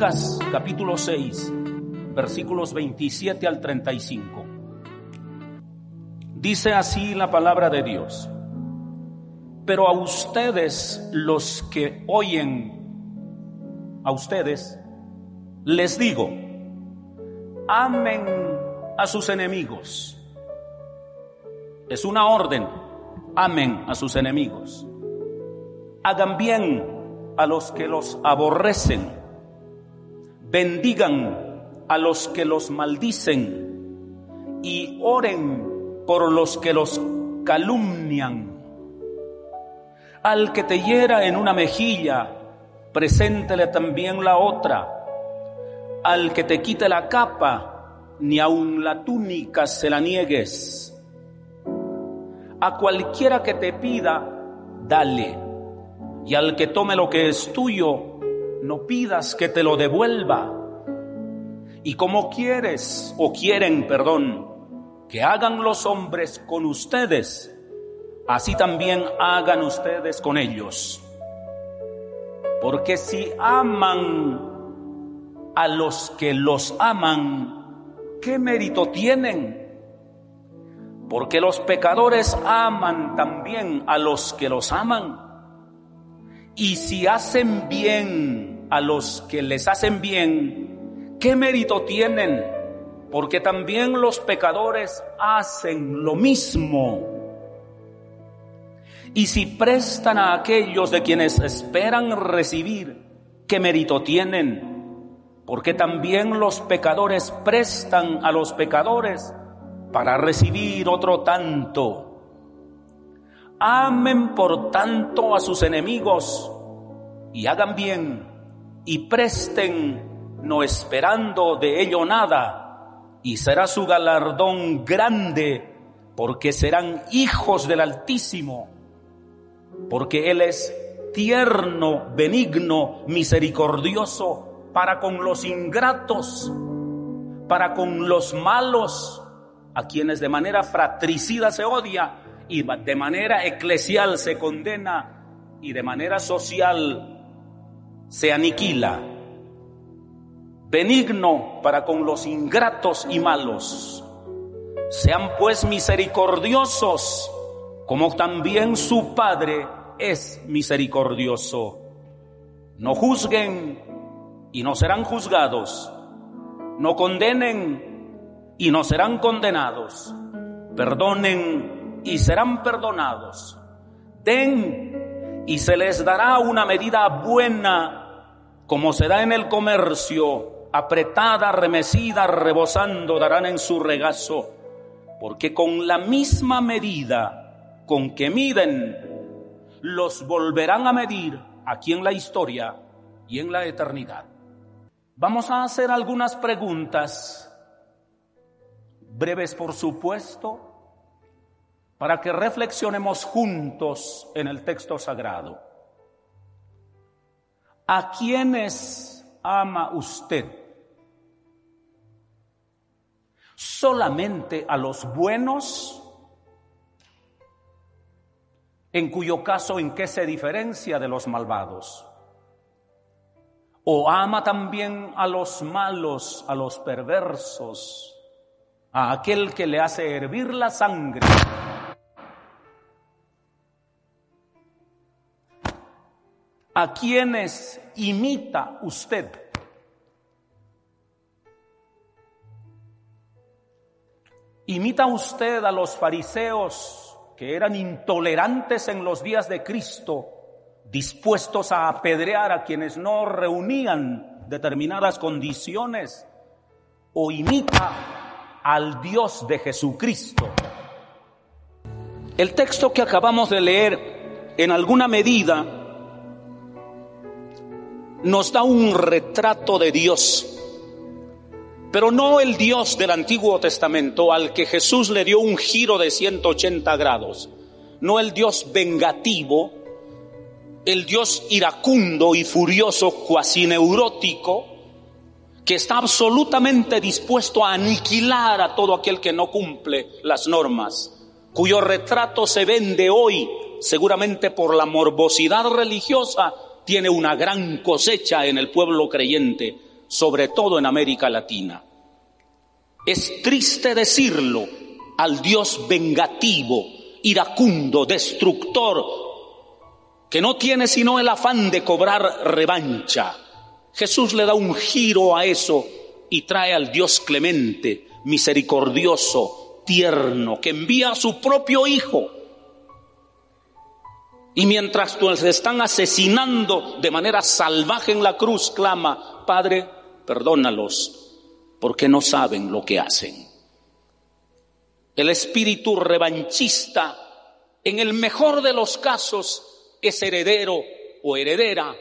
Lucas capítulo 6, versículos 27 al 35. Dice así la palabra de Dios. Pero a ustedes los que oyen, a ustedes, les digo, amen a sus enemigos. Es una orden, amen a sus enemigos. Hagan bien a los que los aborrecen. Bendigan a los que los maldicen y oren por los que los calumnian. Al que te hiera en una mejilla, preséntele también la otra. Al que te quite la capa, ni aun la túnica se la niegues. A cualquiera que te pida, dale. Y al que tome lo que es tuyo, no pidas que te lo devuelva. Y como quieres o quieren, perdón, que hagan los hombres con ustedes, así también hagan ustedes con ellos. Porque si aman a los que los aman, ¿qué mérito tienen? Porque los pecadores aman también a los que los aman. Y si hacen bien a los que les hacen bien, ¿qué mérito tienen? Porque también los pecadores hacen lo mismo. Y si prestan a aquellos de quienes esperan recibir, ¿qué mérito tienen? Porque también los pecadores prestan a los pecadores para recibir otro tanto. Amen por tanto a sus enemigos y hagan bien y presten no esperando de ello nada y será su galardón grande porque serán hijos del Altísimo porque Él es tierno, benigno, misericordioso para con los ingratos, para con los malos, a quienes de manera fratricida se odia y de manera eclesial se condena y de manera social se aniquila. Benigno para con los ingratos y malos. Sean pues misericordiosos como también su Padre es misericordioso. No juzguen y no serán juzgados. No condenen y no serán condenados. Perdonen y serán perdonados. Den y se les dará una medida buena, como se da en el comercio, apretada, remecida, rebosando, darán en su regazo, porque con la misma medida con que miden, los volverán a medir aquí en la historia y en la eternidad. Vamos a hacer algunas preguntas, breves por supuesto, para que reflexionemos juntos en el texto sagrado. ¿A quiénes ama usted? ¿Solamente a los buenos? en cuyo caso en qué se diferencia de los malvados. O ama también a los malos, a los perversos, a aquel que le hace hervir la sangre. ¿A quienes imita usted? ¿Imita usted a los fariseos que eran intolerantes en los días de Cristo, dispuestos a apedrear a quienes no reunían determinadas condiciones, o imita al Dios de Jesucristo. El texto que acabamos de leer, en alguna medida, nos da un retrato de Dios pero no el Dios del Antiguo Testamento al que Jesús le dio un giro de 180 grados, no el Dios vengativo, el Dios iracundo y furioso, cuasi neurótico, que está absolutamente dispuesto a aniquilar a todo aquel que no cumple las normas, cuyo retrato se vende hoy seguramente por la morbosidad religiosa, tiene una gran cosecha en el pueblo creyente sobre todo en América Latina. Es triste decirlo al Dios vengativo, iracundo, destructor, que no tiene sino el afán de cobrar revancha. Jesús le da un giro a eso y trae al Dios clemente, misericordioso, tierno, que envía a su propio Hijo. Y mientras los están asesinando de manera salvaje en la cruz, clama, Padre, perdónalos, porque no saben lo que hacen. El espíritu revanchista, en el mejor de los casos, es heredero o heredera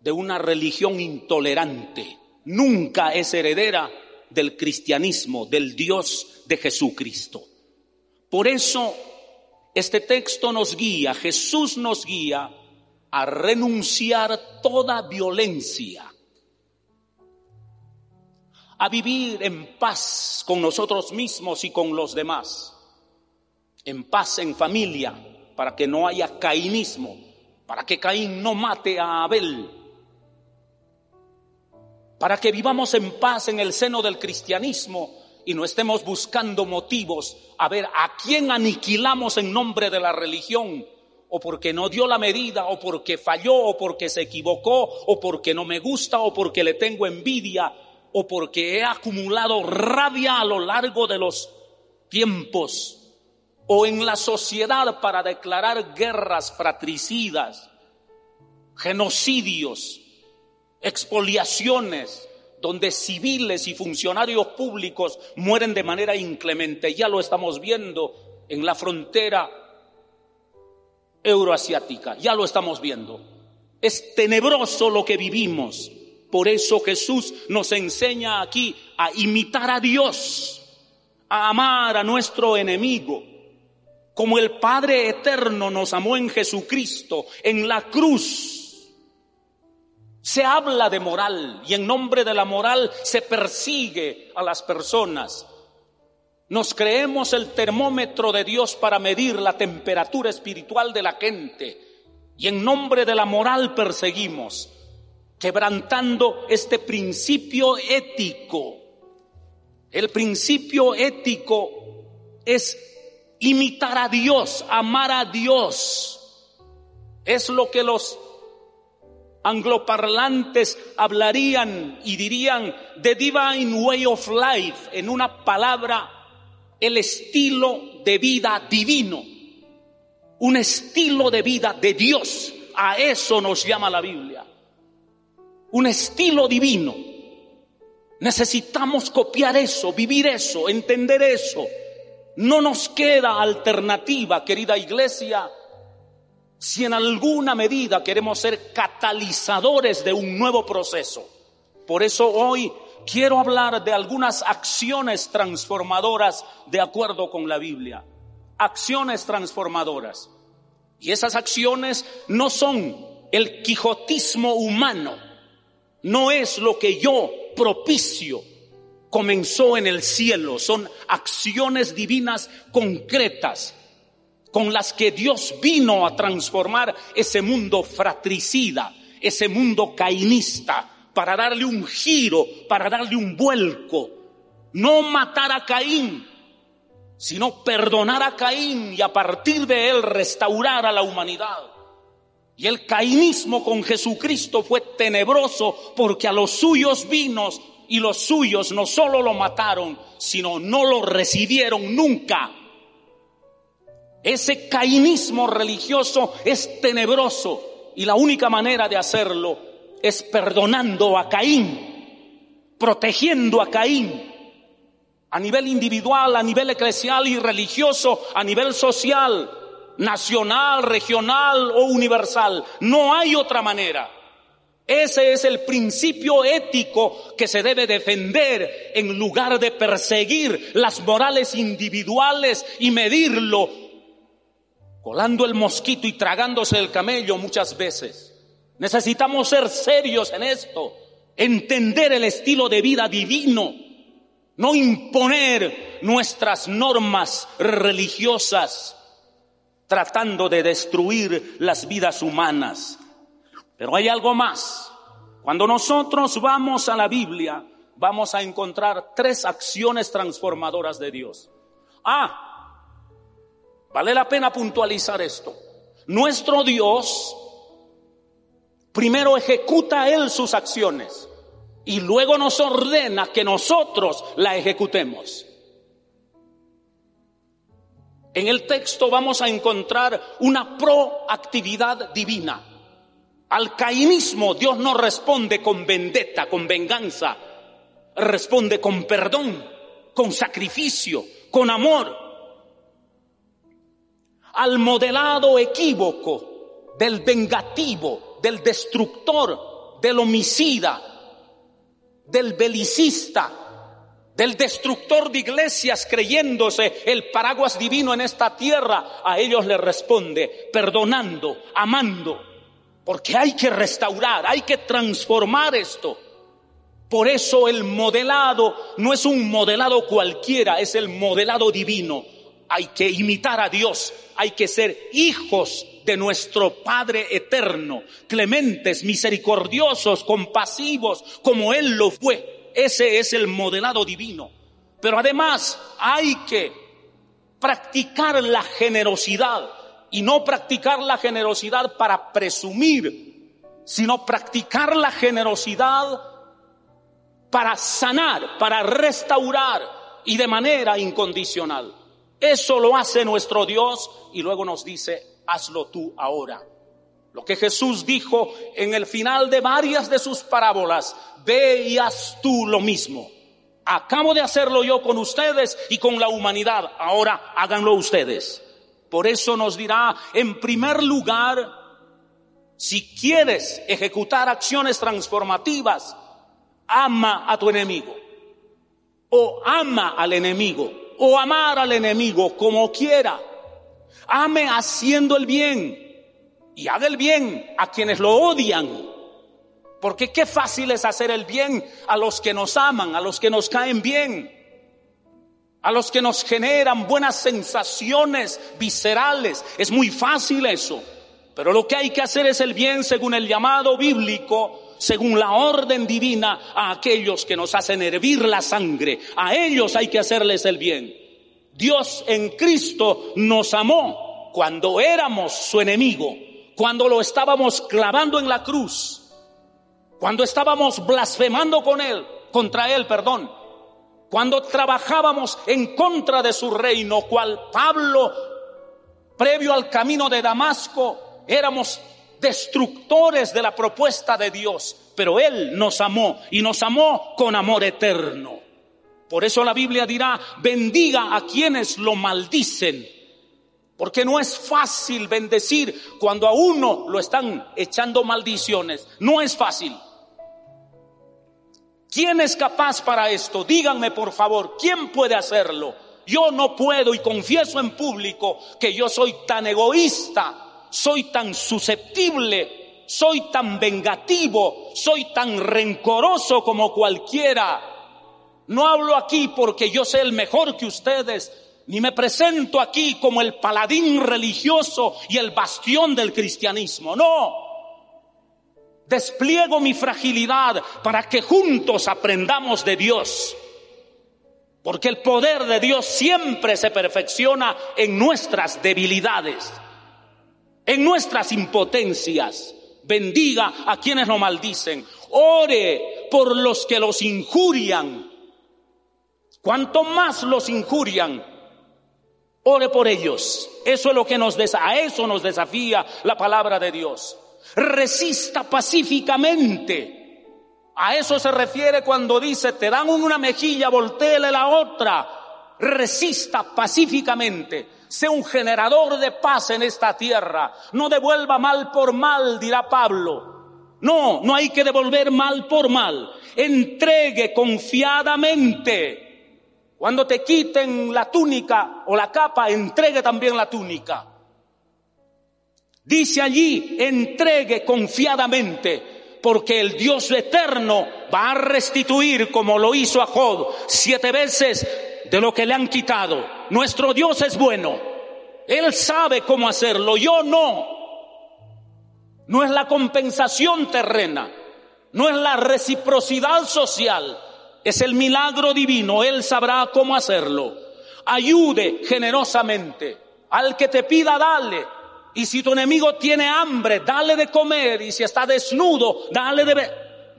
de una religión intolerante. Nunca es heredera del cristianismo, del Dios de Jesucristo. Por eso este texto nos guía, Jesús nos guía a renunciar toda violencia, a vivir en paz con nosotros mismos y con los demás, en paz en familia, para que no haya cainismo, para que Caín no mate a Abel, para que vivamos en paz en el seno del cristianismo y no estemos buscando motivos. A ver a quién aniquilamos en nombre de la religión, o porque no dio la medida, o porque falló, o porque se equivocó, o porque no me gusta, o porque le tengo envidia, o porque he acumulado rabia a lo largo de los tiempos, o en la sociedad para declarar guerras fratricidas, genocidios, expoliaciones, donde civiles y funcionarios públicos mueren de manera inclemente. Ya lo estamos viendo en la frontera euroasiática, ya lo estamos viendo. Es tenebroso lo que vivimos. Por eso Jesús nos enseña aquí a imitar a Dios, a amar a nuestro enemigo, como el Padre Eterno nos amó en Jesucristo, en la cruz se habla de moral y en nombre de la moral se persigue a las personas. Nos creemos el termómetro de Dios para medir la temperatura espiritual de la gente y en nombre de la moral perseguimos, quebrantando este principio ético. El principio ético es imitar a Dios, amar a Dios. Es lo que los angloparlantes hablarían y dirían the divine way of life, en una palabra, el estilo de vida divino, un estilo de vida de Dios. A eso nos llama la Biblia. Un estilo divino. Necesitamos copiar eso, vivir eso, entender eso. No nos queda alternativa, querida iglesia, si en alguna medida queremos ser catalizadores de un nuevo proceso. Por eso hoy quiero hablar de algunas acciones transformadoras de acuerdo con la Biblia. Acciones transformadoras. Y esas acciones no son el quijotismo humano, no es lo que yo propicio, comenzó en el cielo, son acciones divinas concretas con las que Dios vino a transformar ese mundo fratricida, ese mundo cainista, para darle un giro, para darle un vuelco. No matar a Caín, sino perdonar a Caín y a partir de él restaurar a la humanidad. Y el cainismo con Jesucristo fue tenebroso porque a los suyos vinos y los suyos no solo lo mataron, sino no lo recibieron nunca ese cainismo religioso es tenebroso y la única manera de hacerlo es perdonando a Caín, protegiendo a Caín a nivel individual, a nivel eclesial y religioso, a nivel social, nacional, regional o universal. No hay otra manera. Ese es el principio ético que se debe defender en lugar de perseguir las morales individuales y medirlo colando el mosquito y tragándose el camello muchas veces. Necesitamos ser serios en esto, entender el estilo de vida divino, no imponer nuestras normas religiosas tratando de destruir las vidas humanas. Pero hay algo más. Cuando nosotros vamos a la Biblia, vamos a encontrar tres acciones transformadoras de Dios. Ah, vale la pena puntualizar esto. Nuestro Dios primero ejecuta Él sus acciones y luego nos ordena que nosotros la ejecutemos. En el texto vamos a encontrar una proactividad divina. Al cainismo Dios no responde con vendetta, con venganza, responde con perdón, con sacrificio, con amor. Al modelado equívoco del vengativo, del destructor, del homicida, del belicista, del destructor de iglesias creyéndose el paraguas divino en esta tierra, a ellos le responde perdonando, amando, porque hay que restaurar, hay que transformar esto. Por eso el modelado no es un modelado cualquiera, es el modelado divino. Hay que imitar a Dios, hay que ser hijos de nuestro Padre eterno, clementes, misericordiosos, compasivos, como Él lo fue. Ese es el modelado divino. Pero además hay que practicar la generosidad y no practicar la generosidad para presumir, sino practicar la generosidad para sanar, para restaurar y de manera incondicional. Eso lo hace nuestro Dios y luego nos dice, hazlo tú ahora. Lo que Jesús dijo en el final de varias de sus parábolas, ve y haz tú lo mismo. Acabo de hacerlo yo con ustedes y con la humanidad, ahora háganlo ustedes. Por eso nos dirá, en primer lugar, si quieres ejecutar acciones transformativas, ama a tu enemigo, o ama al enemigo, o amar al enemigo como quiera. Ame haciendo el bien y haga el bien a quienes lo odian. Porque qué fácil es hacer el bien a los que nos aman, a los que nos caen bien, a los que nos generan buenas sensaciones viscerales. Es muy fácil eso. Pero lo que hay que hacer es el bien según el llamado bíblico según la orden divina a aquellos que nos hacen hervir la sangre. A ellos hay que hacerles el bien. Dios en Cristo nos amó cuando éramos su enemigo, cuando lo estábamos clavando en la cruz, cuando estábamos blasfemando con él, contra él, perdón, cuando trabajábamos en contra de su reino, cual Pablo, previo al camino de Damasco, éramos destructores de la propuesta de Dios, pero Él nos amó y nos amó con amor eterno. Por eso la Biblia dirá, bendiga a quienes lo maldicen, porque no es fácil bendecir cuando a uno lo están echando maldiciones, no es fácil. ¿Quién es capaz para esto? Díganme por favor, ¿quién puede hacerlo? Yo no puedo y confieso en público que yo soy tan egoísta soy tan susceptible, soy tan vengativo, soy tan rencoroso como cualquiera. No hablo aquí porque yo sé el mejor que ustedes, ni me presento aquí como el paladín religioso y el bastión del cristianismo. No. Despliego mi fragilidad para que juntos aprendamos de Dios. Porque el poder de Dios siempre se perfecciona en nuestras debilidades en nuestras impotencias. Bendiga a quienes lo maldicen. Ore por los que los injurian. Cuanto más los injurian, ore por ellos. Eso es lo que nos a eso nos desafía la palabra de Dios. Resista pacíficamente. A eso se refiere cuando dice, te dan una mejilla, volteele la otra. Resista pacíficamente sea un generador de paz en esta tierra. No devuelva mal por mal, dirá Pablo. No, no hay que devolver mal por mal. Entregue confiadamente. Cuando te quiten la túnica o la capa, entregue también la túnica. Dice allí, entregue confiadamente, porque el Dios eterno va a restituir como lo hizo a Job siete veces de lo que le han quitado. Nuestro Dios es bueno. Él sabe cómo hacerlo, yo no. No es la compensación terrena. no es la reciprocidad social, es el milagro divino, Él sabrá cómo hacerlo. Ayude generosamente. Al que te pida, dale. Y si tu enemigo tiene hambre, dale de comer. Y si está desnudo, dale de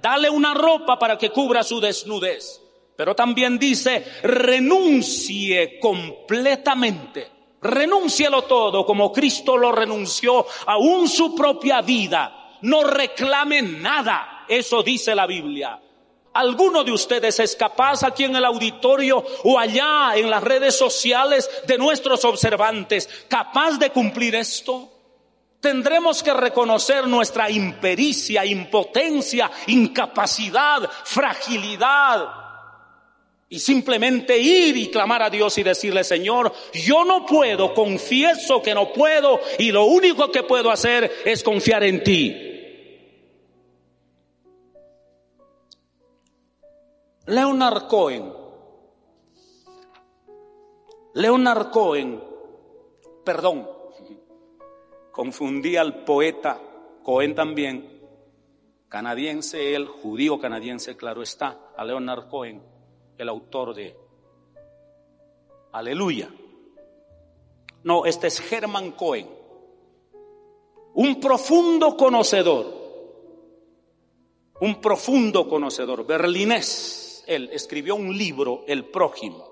Dale una ropa para que cubra su desnudez. Pero también dice, renuncie completamente. Renúncielo todo como Cristo lo renunció, aún su propia vida. No reclame nada. Eso dice la Biblia. ¿Alguno de ustedes es capaz aquí en el auditorio o allá en las redes sociales de nuestros observantes, capaz de cumplir esto? Tendremos que reconocer nuestra impericia, impotencia, incapacidad, fragilidad. Y simplemente ir y clamar a Dios y decirle, Señor, yo no puedo, confieso que no puedo y lo único que puedo hacer es confiar en ti. Leonard Cohen, Leonard Cohen, perdón, confundí al poeta Cohen también, canadiense él, judío canadiense, claro está, a Leonard Cohen, el autor de Aleluya. No, este es Herman Cohen, un profundo conocedor, un profundo conocedor, berlinés él escribió un libro, El prójimo.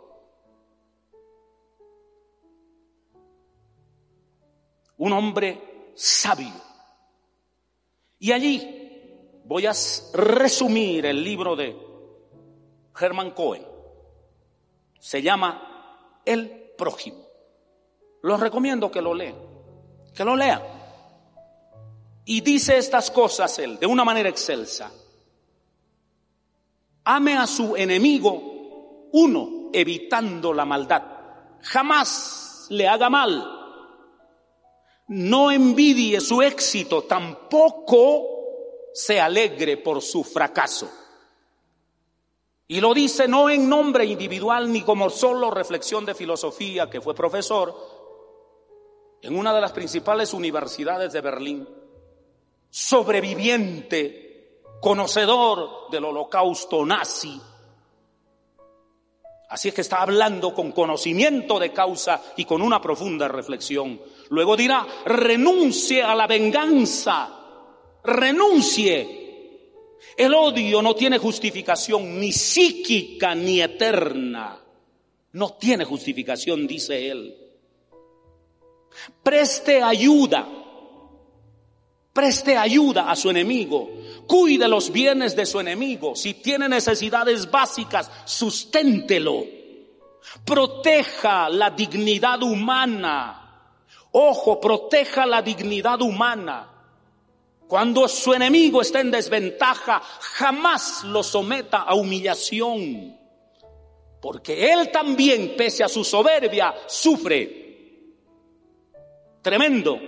Un hombre sabio. Y allí voy a resumir el libro de Herman Cohen. Se llama El prójimo. Los recomiendo que lo lean, que lo lean. Y dice estas cosas él de una manera excelsa. Ame a su enemigo, uno, evitando la maldad. Jamás le haga mal. No envidie su éxito, tampoco se alegre por su fracaso. Y lo dice no en nombre individual ni como solo reflexión de filosofía, que fue profesor en una de las principales universidades de Berlín, sobreviviente conocedor del holocausto nazi. Así es que está hablando con conocimiento de causa y con una profunda reflexión. Luego dirá, renuncie a la venganza, renuncie. El odio no tiene justificación ni psíquica ni eterna. No tiene justificación, dice él. Preste ayuda Preste ayuda a su enemigo. Cuide los bienes de su enemigo. Si tiene necesidades básicas, susténtelo. Proteja la dignidad humana. Ojo, proteja la dignidad humana. Cuando su enemigo está en desventaja, jamás lo someta a humillación. Porque él también, pese a su soberbia, sufre. Tremendo.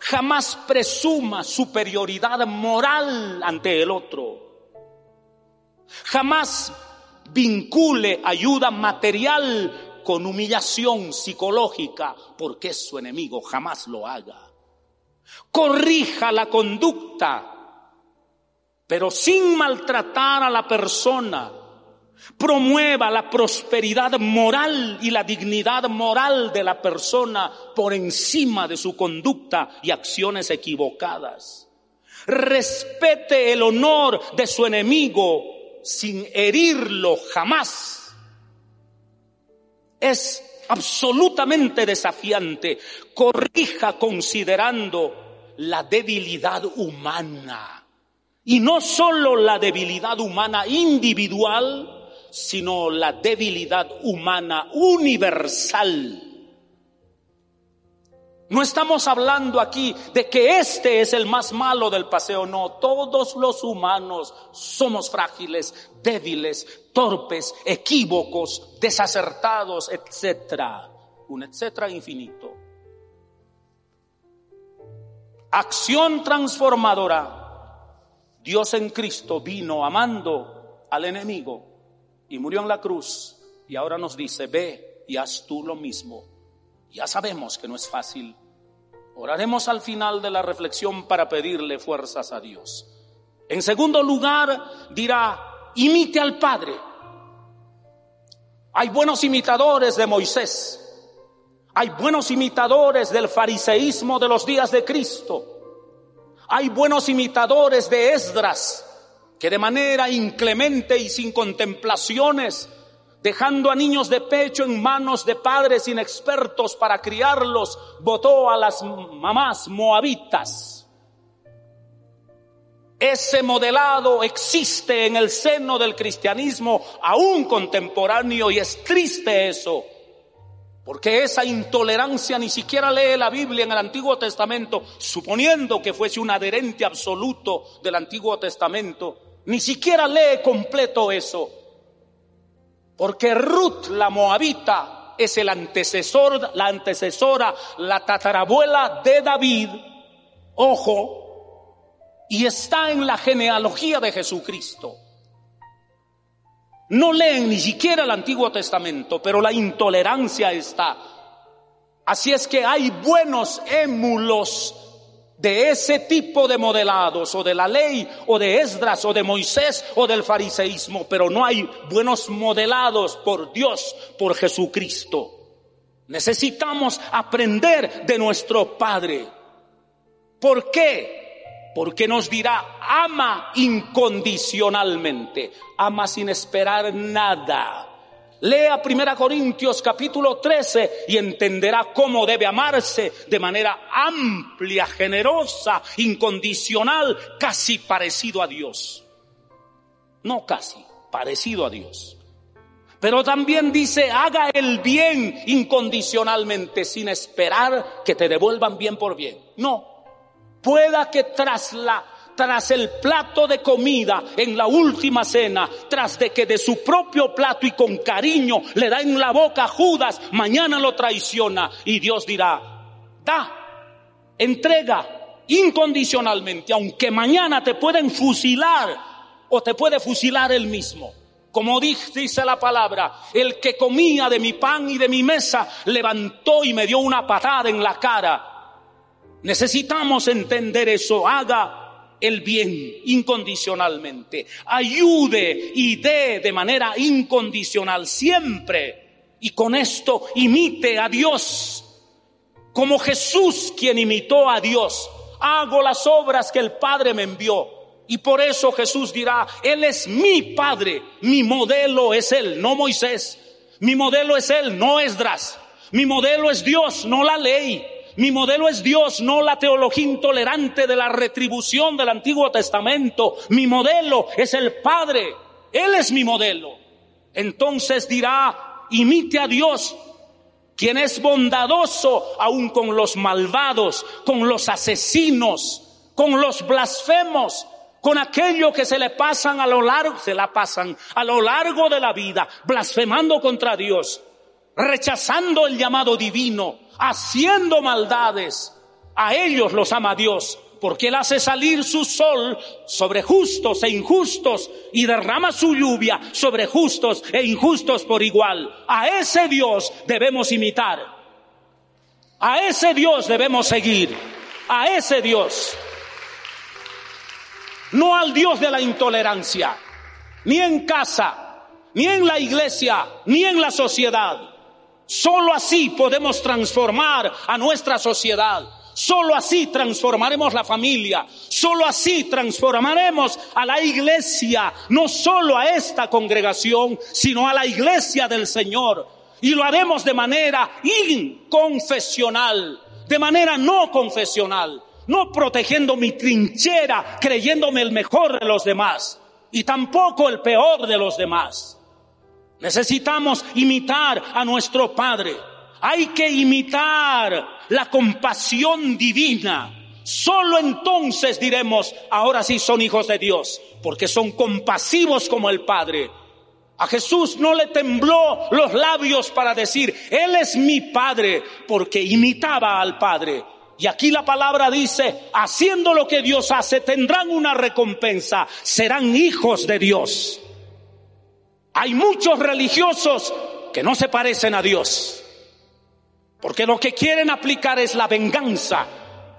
Jamás presuma superioridad moral ante el otro. Jamás vincule ayuda material con humillación psicológica porque es su enemigo. Jamás lo haga. Corrija la conducta, pero sin maltratar a la persona promueva la prosperidad moral y la dignidad moral de la persona por encima de su conducta y acciones equivocadas. Respete el honor de su enemigo sin herirlo jamás. Es absolutamente desafiante. Corrija considerando la debilidad humana. Y no solo la debilidad humana individual, sino la debilidad humana universal. No estamos hablando aquí de que este es el más malo del paseo, no, todos los humanos somos frágiles, débiles, torpes, equívocos, desacertados, etcétera, un etcétera infinito. Acción transformadora. Dios en Cristo vino amando al enemigo y murió en la cruz y ahora nos dice, ve y haz tú lo mismo. Ya sabemos que no es fácil. Oraremos al final de la reflexión para pedirle fuerzas a Dios. En segundo lugar, dirá, imite al Padre. Hay buenos imitadores de Moisés. Hay buenos imitadores del fariseísmo de los días de Cristo. Hay buenos imitadores de Esdras, que de manera inclemente y sin contemplaciones, dejando a niños de pecho en manos de padres inexpertos para criarlos, votó a las mamás moabitas ese modelado existe en el seno del cristianismo aún contemporáneo y es triste eso. Porque esa intolerancia ni siquiera lee la Biblia en el Antiguo Testamento, suponiendo que fuese un adherente absoluto del Antiguo Testamento, ni siquiera lee completo eso. Porque Ruth, la moabita, es el antecesor, la antecesora, la tatarabuela de David. Ojo, y está en la genealogía de Jesucristo. No leen ni siquiera el Antiguo Testamento, pero la intolerancia está. Así es que hay buenos émulos de ese tipo de modelados, o de la ley, o de Esdras, o de Moisés, o del fariseísmo, pero no hay buenos modelados por Dios, por Jesucristo. Necesitamos aprender de nuestro Padre. ¿Por qué? Porque nos dirá, ama incondicionalmente, ama sin esperar nada. Lea 1 Corintios capítulo 13 y entenderá cómo debe amarse de manera amplia, generosa, incondicional, casi parecido a Dios. No casi, parecido a Dios. Pero también dice, haga el bien incondicionalmente, sin esperar que te devuelvan bien por bien. No, Pueda que tras la tras el plato de comida en la última cena, tras de que de su propio plato y con cariño le da en la boca a Judas, mañana lo traiciona y Dios dirá, da, entrega incondicionalmente, aunque mañana te pueden fusilar o te puede fusilar él mismo. Como dice la palabra, el que comía de mi pan y de mi mesa levantó y me dio una patada en la cara Necesitamos entender eso. Haga el bien incondicionalmente. Ayude y dé de manera incondicional siempre. Y con esto imite a Dios. Como Jesús quien imitó a Dios. Hago las obras que el Padre me envió. Y por eso Jesús dirá, Él es mi Padre. Mi modelo es Él, no Moisés. Mi modelo es Él, no Esdras. Mi modelo es Dios, no la ley. Mi modelo es Dios, no la teología intolerante de la retribución del Antiguo Testamento. Mi modelo es el Padre. Él es mi modelo. Entonces dirá, imite a Dios, quien es bondadoso aún con los malvados, con los asesinos, con los blasfemos, con aquello que se le pasan a lo largo, se la pasan a lo largo de la vida, blasfemando contra Dios, rechazando el llamado divino, haciendo maldades, a ellos los ama Dios, porque Él hace salir su sol sobre justos e injustos y derrama su lluvia sobre justos e injustos por igual. A ese Dios debemos imitar. A ese Dios debemos seguir. A ese Dios. No al Dios de la intolerancia, ni en casa, ni en la iglesia, ni en la sociedad. Solo así podemos transformar a nuestra sociedad. Solo así transformaremos la familia. Solo así transformaremos a la iglesia, no solo a esta congregación, sino a la iglesia del Señor. Y lo haremos de manera inconfesional, de manera no confesional, no protegiendo mi trinchera, creyéndome el mejor de los demás y tampoco el peor de los demás. Necesitamos imitar a nuestro Padre. Hay que imitar la compasión divina. Solo entonces diremos, ahora sí son hijos de Dios, porque son compasivos como el Padre. A Jesús no le tembló los labios para decir, Él es mi Padre, porque imitaba al Padre. Y aquí la palabra dice, haciendo lo que Dios hace, tendrán una recompensa, serán hijos de Dios. Hay muchos religiosos que no se parecen a Dios, porque lo que quieren aplicar es la venganza,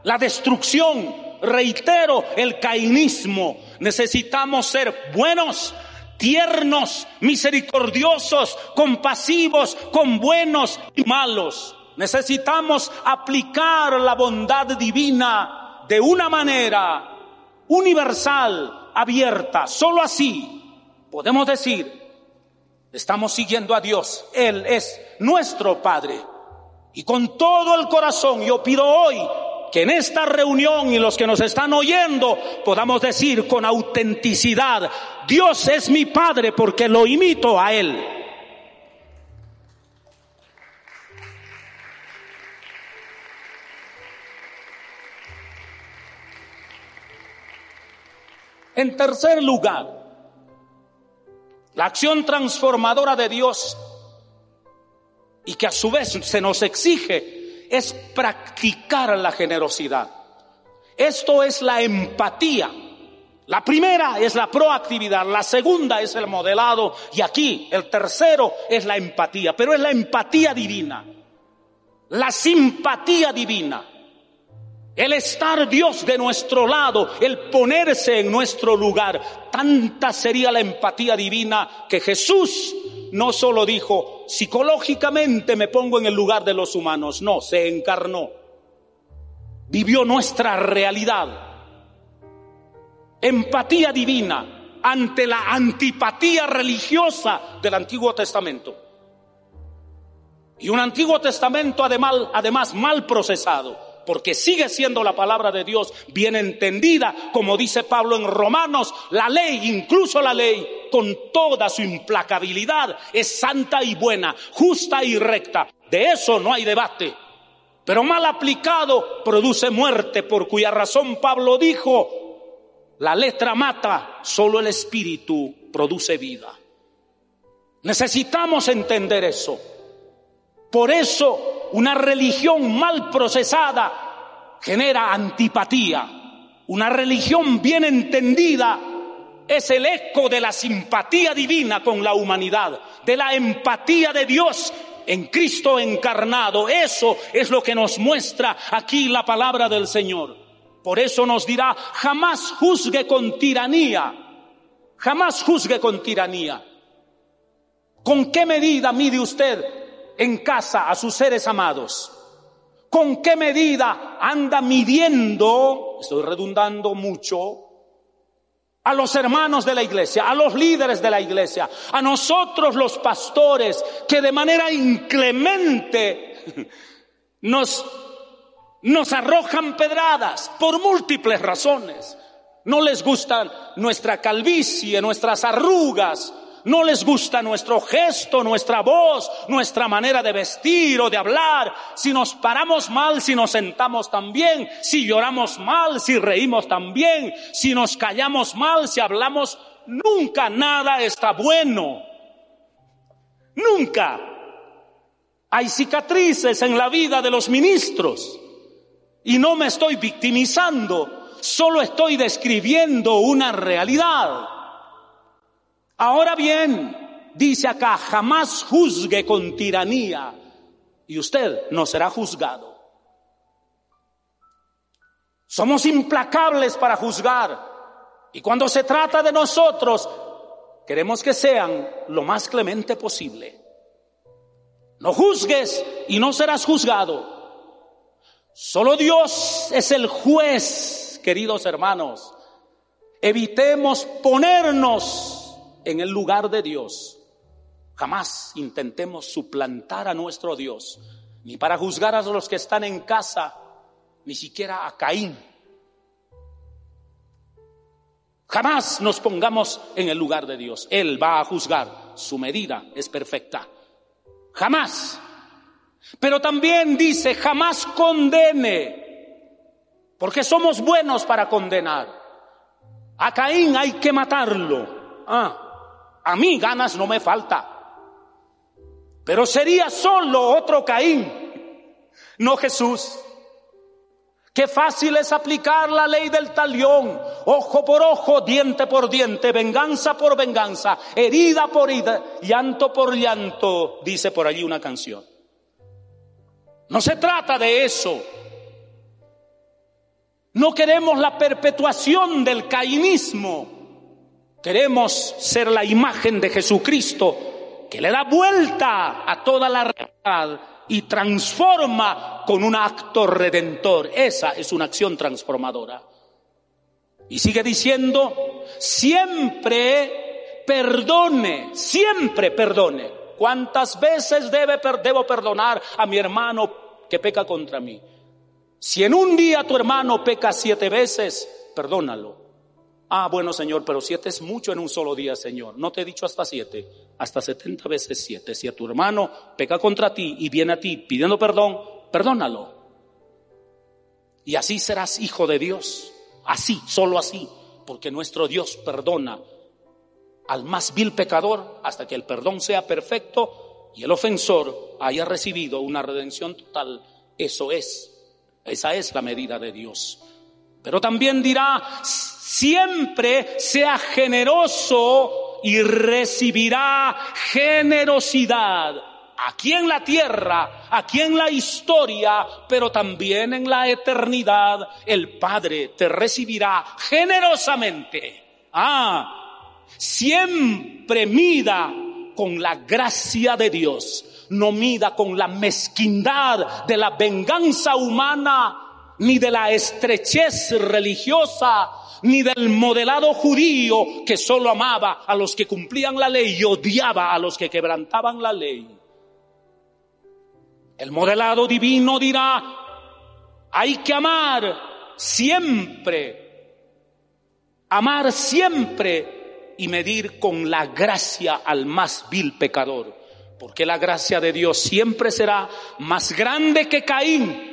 la destrucción, reitero, el cainismo, Necesitamos ser buenos, tiernos, misericordiosos, compasivos, con buenos y malos. Necesitamos aplicar la bondad divina de una manera universal, abierta. Solo así podemos decir, estamos siguiendo a Dios. Él es nuestro Padre. Y con todo el corazón yo pido hoy que en esta reunión y los que nos están oyendo podamos decir con autenticidad, Dios es mi Padre porque lo imito a Él. En tercer lugar, la acción transformadora de Dios y que a su vez se nos exige es practicar la generosidad. Esto es la empatía. La primera es la proactividad, la segunda es el modelado y aquí el tercero es la empatía, pero es la empatía divina, la simpatía divina, el estar Dios de nuestro lado, el ponerse en nuestro lugar. Tanta sería la empatía divina que Jesús no solo dijo, psicológicamente me pongo en el lugar de los humanos, no, se encarnó, vivió nuestra realidad. Empatía divina ante la antipatía religiosa del Antiguo Testamento. Y un Antiguo Testamento además, además mal procesado porque sigue siendo la palabra de Dios bien entendida, como dice Pablo en Romanos, la ley, incluso la ley, con toda su implacabilidad, es santa y buena, justa y recta. De eso no hay debate. Pero mal aplicado produce muerte, por cuya razón Pablo dijo, la letra mata, solo el espíritu produce vida. Necesitamos entender eso. Por eso una religión mal procesada genera antipatía. Una religión bien entendida es el eco de la simpatía divina con la humanidad, de la empatía de Dios en Cristo encarnado. Eso es lo que nos muestra aquí la palabra del Señor. Por eso nos dirá, jamás juzgue con tiranía, jamás juzgue con tiranía. ¿Con qué medida mide usted en casa a sus seres amados? ¿Con qué medida anda midiendo, estoy redundando mucho, a los hermanos de la iglesia, a los líderes de la iglesia, a nosotros los pastores que de manera inclemente nos, nos arrojan pedradas por múltiples razones? No les gusta nuestra calvicie, nuestras arrugas, no les gusta nuestro gesto, nuestra voz, nuestra manera de vestir o de hablar, si nos paramos mal, si nos sentamos también, si lloramos mal, si reímos también, si nos callamos mal, si hablamos, nunca nada está bueno. Nunca. Hay cicatrices en la vida de los ministros y no me estoy victimizando, solo estoy describiendo una realidad. Ahora bien, dice acá, jamás juzgue con tiranía y usted no será juzgado. Somos implacables para juzgar y cuando se trata de nosotros, queremos que sean lo más clemente posible. No juzgues y no serás juzgado. Solo Dios es el juez, queridos hermanos. Evitemos ponernos en el lugar de Dios. Jamás intentemos suplantar a nuestro Dios, ni para juzgar a los que están en casa, ni siquiera a Caín. Jamás nos pongamos en el lugar de Dios. Él va a juzgar. Su medida es perfecta. Jamás. Pero también dice, jamás condene. Porque somos buenos para condenar. A Caín hay que matarlo. Ah, a mí ganas no me falta. Pero sería solo otro Caín, no Jesús. Qué fácil es aplicar la ley del talión, ojo por ojo, diente por diente, venganza por venganza, herida por herida, llanto por llanto, dice por allí una canción. No se trata de eso. No queremos la perpetuación del cainismo. Queremos ser la imagen de Jesucristo que le da vuelta a toda la realidad y transforma con un acto redentor. Esa es una acción transformadora. Y sigue diciendo, siempre perdone, siempre perdone. ¿Cuántas veces debe, debo perdonar a mi hermano que peca contra mí? Si en un día tu hermano peca siete veces, perdónalo. Ah, bueno, Señor, pero siete es mucho en un solo día, Señor. No te he dicho hasta siete, hasta setenta veces siete. Si a tu hermano peca contra ti y viene a ti pidiendo perdón, perdónalo. Y así serás hijo de Dios. Así, solo así, porque nuestro Dios perdona al más vil pecador hasta que el perdón sea perfecto y el ofensor haya recibido una redención total. Eso es, esa es la medida de Dios. Pero también dirá, siempre sea generoso y recibirá generosidad aquí en la tierra, aquí en la historia, pero también en la eternidad. El Padre te recibirá generosamente. Ah, Siempre mida con la gracia de Dios, no mida con la mezquindad de la venganza humana, ni de la estrechez religiosa, ni del modelado judío que solo amaba a los que cumplían la ley y odiaba a los que quebrantaban la ley. El modelado divino dirá, hay que amar siempre, amar siempre y medir con la gracia al más vil pecador. Porque la gracia de Dios siempre será más grande que Caín,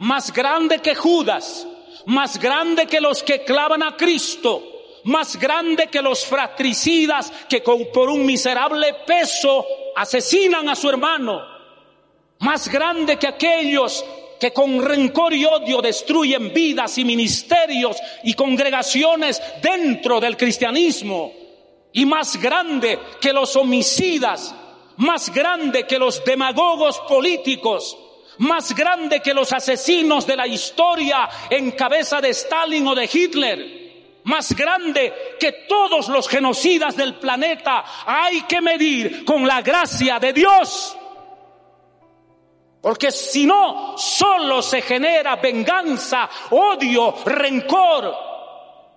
más grande que Judas, más grande que los que clavan a Cristo, más grande que los fratricidas que por un miserable peso asesinan a su hermano, más grande que aquellos que con rencor y odio destruyen vidas y ministerios y congregaciones dentro del cristianismo y más grande que los homicidas, más grande que los demagogos políticos, más grande que los asesinos de la historia en cabeza de Stalin o de Hitler, más grande que todos los genocidas del planeta, hay que medir con la gracia de Dios. Porque si no, solo se genera venganza, odio, rencor,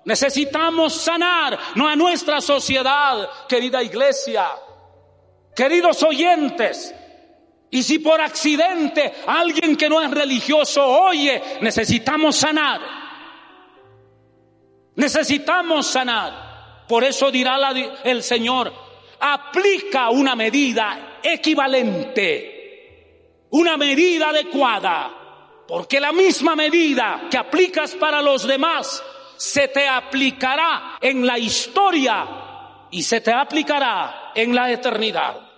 Necesitamos sanar no a nuestra sociedad, querida iglesia, queridos oyentes. Y si por accidente alguien que no es religioso oye, necesitamos sanar. Necesitamos sanar. Por eso dirá el Señor, aplica una medida equivalente, una medida adecuada, porque la misma medida que aplicas para los demás se te aplicará en la historia y se te aplicará en la eternidad.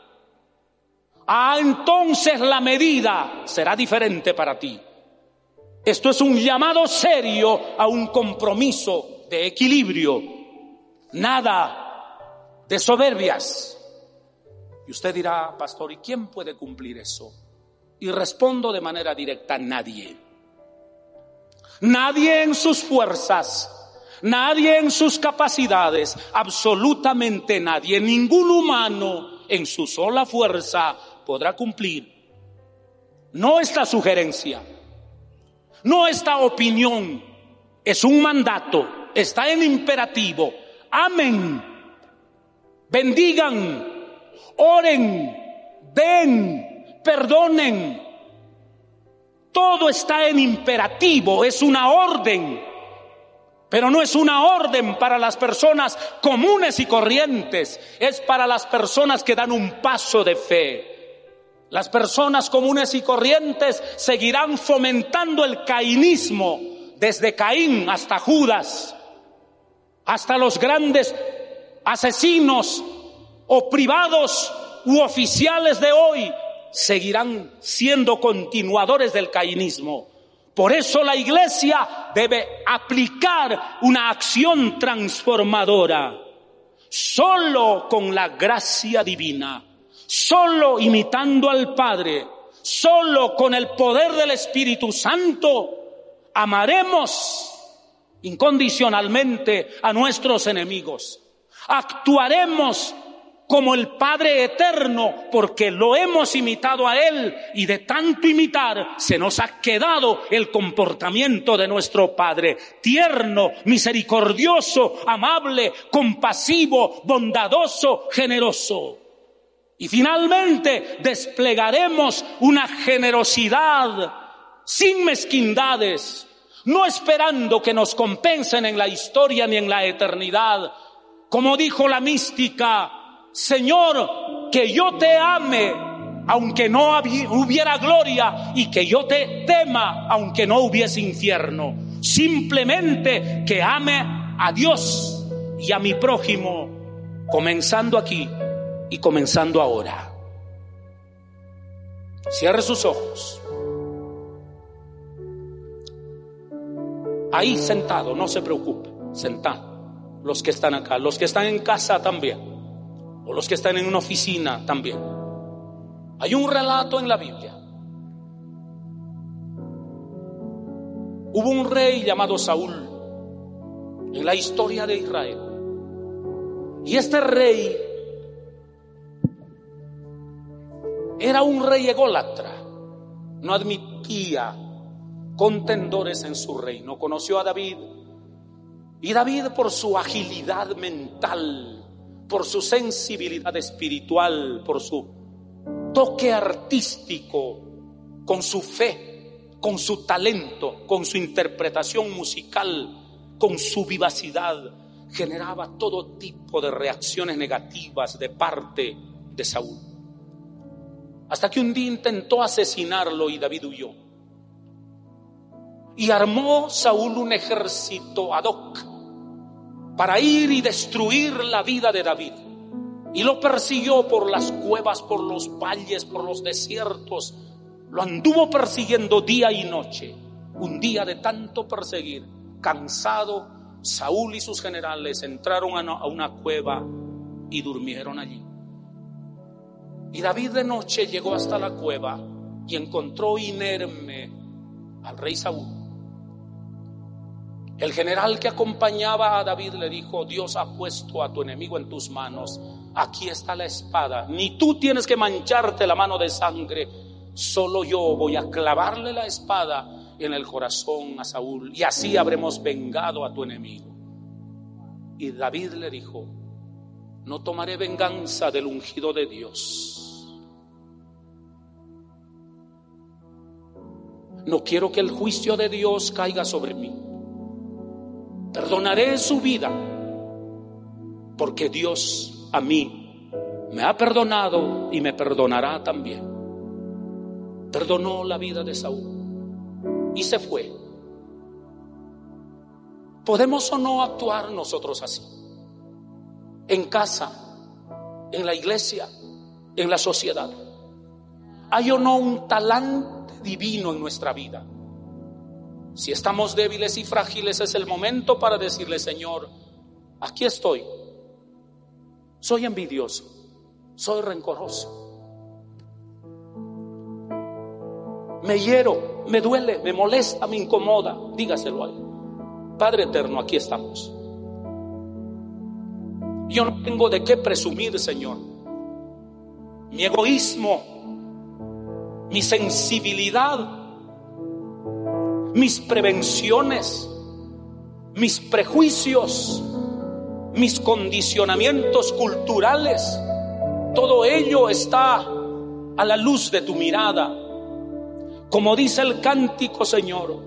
Ah, entonces la medida será diferente para ti. Esto es un llamado serio a un compromiso de equilibrio. Nada de soberbias. Y usted dirá, pastor, ¿y quién puede cumplir eso? Y respondo de manera directa, nadie. Nadie en sus fuerzas, nadie en sus capacidades, absolutamente nadie, ningún humano en su sola fuerza podrá cumplir. No esta sugerencia, no esta opinión, es un mandato, está en imperativo. Amen, bendigan, oren, den, perdonen, todo está en imperativo, es una orden. Pero no es una orden para las personas comunes y corrientes, es para las personas que dan un paso de fe. Las personas comunes y corrientes seguirán fomentando el cainismo desde Caín hasta Judas, hasta los grandes asesinos o privados u oficiales de hoy seguirán siendo continuadores del cainismo. Por eso la iglesia debe aplicar una acción transformadora. Solo con la gracia divina, solo imitando al Padre, solo con el poder del Espíritu Santo, amaremos incondicionalmente a nuestros enemigos. Actuaremos como el Padre eterno porque lo hemos imitado a Él y de tanto imitar se nos ha quedado el comportamiento de nuestro Padre, tierno, misericordioso, amable, compasivo, bondadoso, generoso. Y finalmente desplegaremos una generosidad sin mezquindades, no esperando que nos compensen en la historia ni en la eternidad. Como dijo la mística, Señor, que yo te ame aunque no hubiera gloria y que yo te tema aunque no hubiese infierno. Simplemente que ame a Dios y a mi prójimo, comenzando aquí y comenzando ahora. Cierre sus ojos. Ahí sentado, no se preocupe, sentado. Los que están acá, los que están en casa también, o los que están en una oficina también. Hay un relato en la Biblia. Hubo un rey llamado Saúl en la historia de Israel. Y este rey era un rey ególatra. No admitía contendores en su reino. Conoció a David y David por su agilidad mental, por su sensibilidad espiritual, por su toque artístico, con su fe, con su talento, con su interpretación musical, con su vivacidad, generaba todo tipo de reacciones negativas de parte de Saúl. Hasta que un día intentó asesinarlo y David huyó. Y armó Saúl un ejército ad hoc para ir y destruir la vida de David. Y lo persiguió por las cuevas, por los valles, por los desiertos. Lo anduvo persiguiendo día y noche. Un día de tanto perseguir, cansado, Saúl y sus generales entraron a una cueva y durmieron allí. Y David de noche llegó hasta la cueva y encontró inerme al rey Saúl. El general que acompañaba a David le dijo, Dios ha puesto a tu enemigo en tus manos, aquí está la espada, ni tú tienes que mancharte la mano de sangre, solo yo voy a clavarle la espada en el corazón a Saúl y así habremos vengado a tu enemigo. Y David le dijo, no tomaré venganza del ungido de Dios No quiero que el juicio de Dios caiga sobre mí. Perdonaré su vida porque Dios a mí me ha perdonado y me perdonará también. Perdonó la vida de Saúl y se fue. ¿Podemos o no actuar nosotros así? En casa, en la iglesia, en la sociedad. ¿Hay o no un talante? divino en nuestra vida. Si estamos débiles y frágiles es el momento para decirle, Señor, aquí estoy. Soy envidioso, soy rencoroso. Me hiero, me duele, me molesta, me incomoda. Dígaselo a Él. Padre eterno, aquí estamos. Yo no tengo de qué presumir, Señor. Mi egoísmo mi sensibilidad, mis prevenciones, mis prejuicios, mis condicionamientos culturales, todo ello está a la luz de tu mirada. Como dice el cántico, Señor,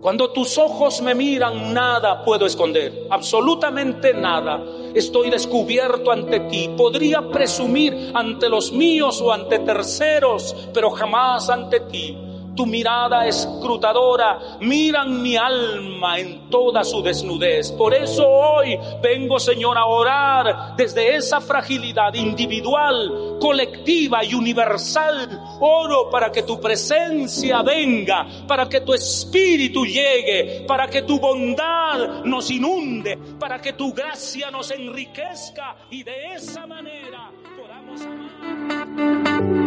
cuando tus ojos me miran, nada puedo esconder, absolutamente nada. Estoy descubierto ante ti. Podría presumir ante los míos o ante terceros, pero jamás ante ti tu mirada escrutadora, miran mi alma en toda su desnudez. Por eso hoy vengo, Señor, a orar desde esa fragilidad individual, colectiva y universal. Oro para que tu presencia venga, para que tu espíritu llegue, para que tu bondad nos inunde, para que tu gracia nos enriquezca y de esa manera podamos amar.